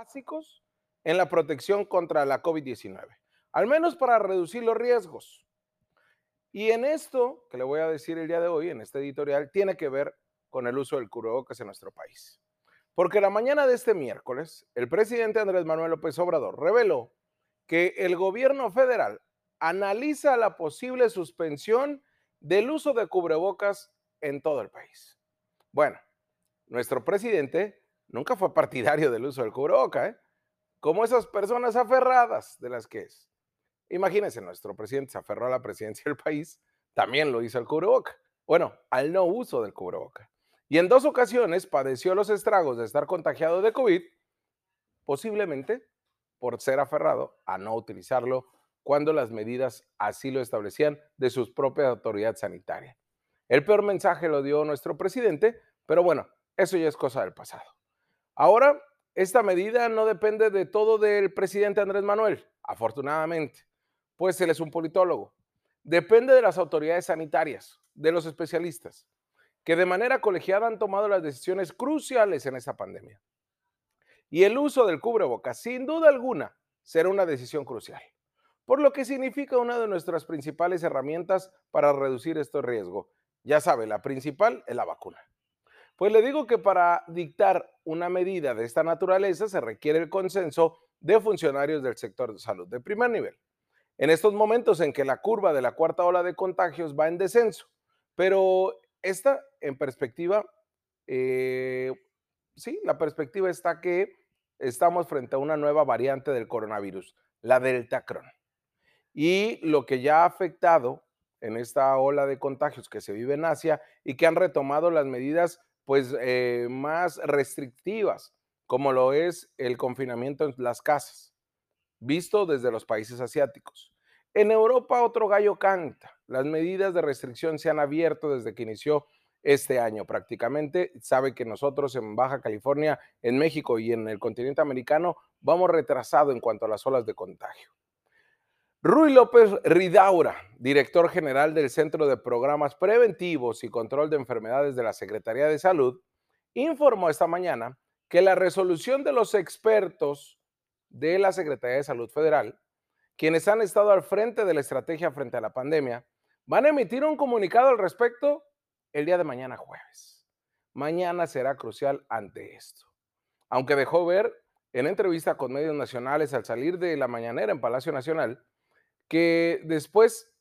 básicos en la protección contra la COVID-19, al menos para reducir los riesgos. Y en esto que le voy a decir el día de hoy, en este editorial, tiene que ver con el uso del cubrebocas en nuestro país. Porque la mañana de este miércoles, el presidente Andrés Manuel López Obrador reveló que el gobierno federal analiza la posible suspensión del uso de cubrebocas en todo el país. Bueno, nuestro presidente nunca fue partidario del uso del cubrebocas, ¿eh? como esas personas aferradas de las que es. Imagínense, nuestro presidente se aferró a la presidencia del país, también lo hizo al cubreboca. Bueno, al no uso del cubreboca. Y en dos ocasiones padeció los estragos de estar contagiado de COVID, posiblemente por ser aferrado a no utilizarlo cuando las medidas así lo establecían de sus propias autoridades sanitarias. El peor mensaje lo dio nuestro presidente, pero bueno, eso ya es cosa del pasado. Ahora, esta medida no depende de todo del presidente Andrés Manuel, afortunadamente, pues él es un politólogo. Depende de las autoridades sanitarias, de los especialistas, que de manera colegiada han tomado las decisiones cruciales en esta pandemia. Y el uso del cubrebocas, sin duda alguna, será una decisión crucial por lo que significa una de nuestras principales herramientas para reducir este riesgo. Ya sabe, la principal es la vacuna. Pues le digo que para dictar una medida de esta naturaleza se requiere el consenso de funcionarios del sector de salud de primer nivel. En estos momentos en que la curva de la cuarta ola de contagios va en descenso, pero esta en perspectiva, eh, sí, la perspectiva está que estamos frente a una nueva variante del coronavirus, la Delta Cron. Y lo que ya ha afectado en esta ola de contagios que se vive en Asia y que han retomado las medidas pues eh, más restrictivas, como lo es el confinamiento en las casas, visto desde los países asiáticos. En Europa otro gallo canta. Las medidas de restricción se han abierto desde que inició este año prácticamente. Sabe que nosotros en Baja California, en México y en el continente americano vamos retrasado en cuanto a las olas de contagio. Rui López Ridaura, director general del Centro de Programas Preventivos y Control de Enfermedades de la Secretaría de Salud, informó esta mañana que la resolución de los expertos de la Secretaría de Salud Federal, quienes han estado al frente de la estrategia frente a la pandemia, van a emitir un comunicado al respecto el día de mañana jueves. Mañana será crucial ante esto. Aunque dejó ver en entrevista con medios nacionales al salir de la mañanera en Palacio Nacional, que después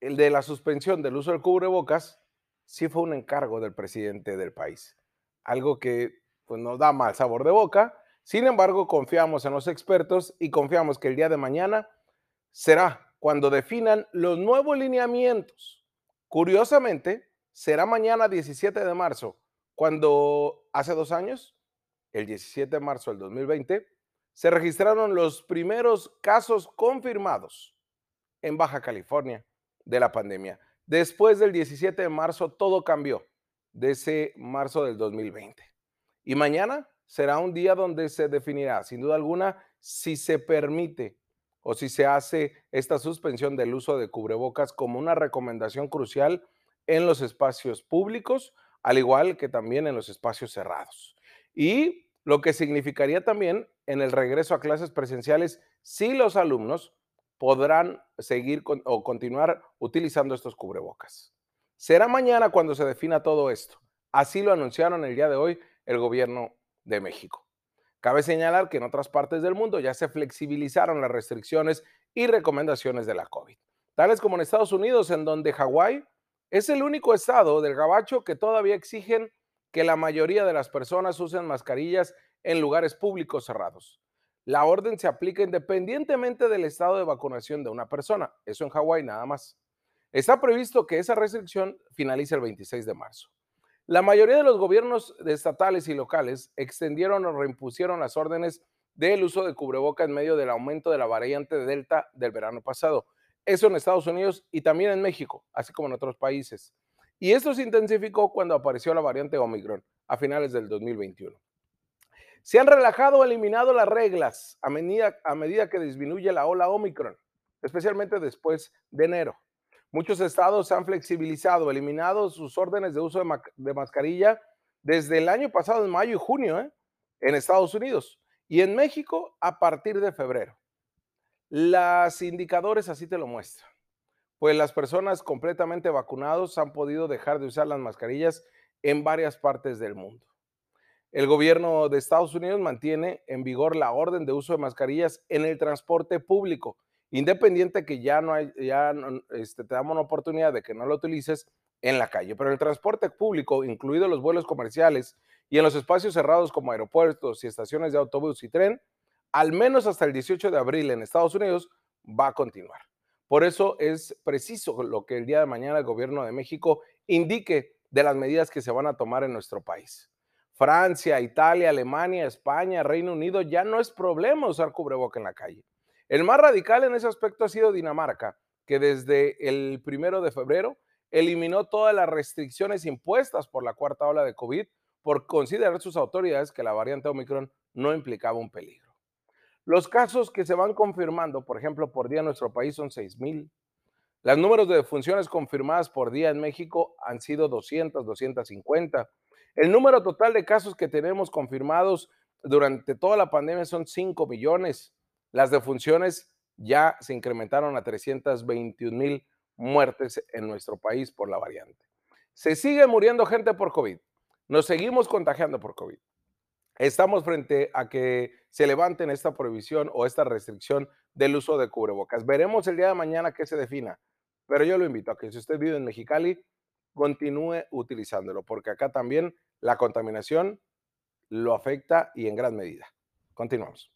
el de la suspensión del uso del cubrebocas sí fue un encargo del presidente del país, algo que pues, nos da mal sabor de boca. Sin embargo, confiamos en los expertos y confiamos que el día de mañana será cuando definan los nuevos lineamientos. Curiosamente, será mañana 17 de marzo, cuando hace dos años, el 17 de marzo del 2020, se registraron los primeros casos confirmados en Baja California de la pandemia. Después del 17 de marzo, todo cambió de ese marzo del 2020. Y mañana será un día donde se definirá, sin duda alguna, si se permite o si se hace esta suspensión del uso de cubrebocas como una recomendación crucial en los espacios públicos, al igual que también en los espacios cerrados. Y lo que significaría también en el regreso a clases presenciales si los alumnos podrán seguir o continuar utilizando estos cubrebocas. Será mañana cuando se defina todo esto. Así lo anunciaron el día de hoy el gobierno de México. Cabe señalar que en otras partes del mundo ya se flexibilizaron las restricciones y recomendaciones de la COVID, tales como en Estados Unidos, en donde Hawái es el único estado del gabacho que todavía exigen que la mayoría de las personas usen mascarillas en lugares públicos cerrados. La orden se aplica independientemente del estado de vacunación de una persona. Eso en Hawái nada más. Está previsto que esa restricción finalice el 26 de marzo. La mayoría de los gobiernos estatales y locales extendieron o reimpusieron las órdenes del uso de cubreboca en medio del aumento de la variante Delta del verano pasado. Eso en Estados Unidos y también en México, así como en otros países. Y esto se intensificó cuando apareció la variante Omicron a finales del 2021. Se han relajado o eliminado las reglas a medida, que disminuye la ola Omicron, especialmente después de enero. Muchos estados han flexibilizado, eliminado sus órdenes de uso de, mascarilla desde el año pasado, en mayo y junio, ¿eh? en Estados Unidos. Y en México, a partir de febrero. Los indicadores así te lo muestran. Pues las personas completamente vacunados han podido dejar de usar las mascarillas en varias partes del mundo. El gobierno de Estados Unidos mantiene en vigor la orden de uso de mascarillas en el transporte público, independiente que ya no hay, ya este, te damos una oportunidad de que no lo utilices en la calle, pero el transporte público, incluidos los vuelos comerciales y en los espacios cerrados como aeropuertos y estaciones de autobús y tren, al menos hasta el 18 de abril en Estados Unidos, va a continuar. Por eso es preciso lo que el día de mañana el gobierno de México indique de las medidas que se van a tomar en nuestro país. Francia, Italia, Alemania, España, Reino Unido, ya no es problema usar cubreboca en la calle. El más radical en ese aspecto ha sido Dinamarca, que desde el primero de febrero eliminó todas las restricciones impuestas por la cuarta ola de COVID por considerar sus autoridades que la variante Omicron no implicaba un peligro. Los casos que se van confirmando, por ejemplo, por día en nuestro país son 6,000. Los números de defunciones confirmadas por día en México han sido 200, 250. El número total de casos que tenemos confirmados durante toda la pandemia son 5 millones. Las defunciones ya se incrementaron a 321 mil muertes en nuestro país por la variante. Se sigue muriendo gente por COVID. Nos seguimos contagiando por COVID. Estamos frente a que se levanten esta prohibición o esta restricción del uso de cubrebocas. Veremos el día de mañana qué se defina, pero yo lo invito a que si usted vive en Mexicali, continúe utilizándolo, porque acá también la contaminación lo afecta y en gran medida. Continuamos.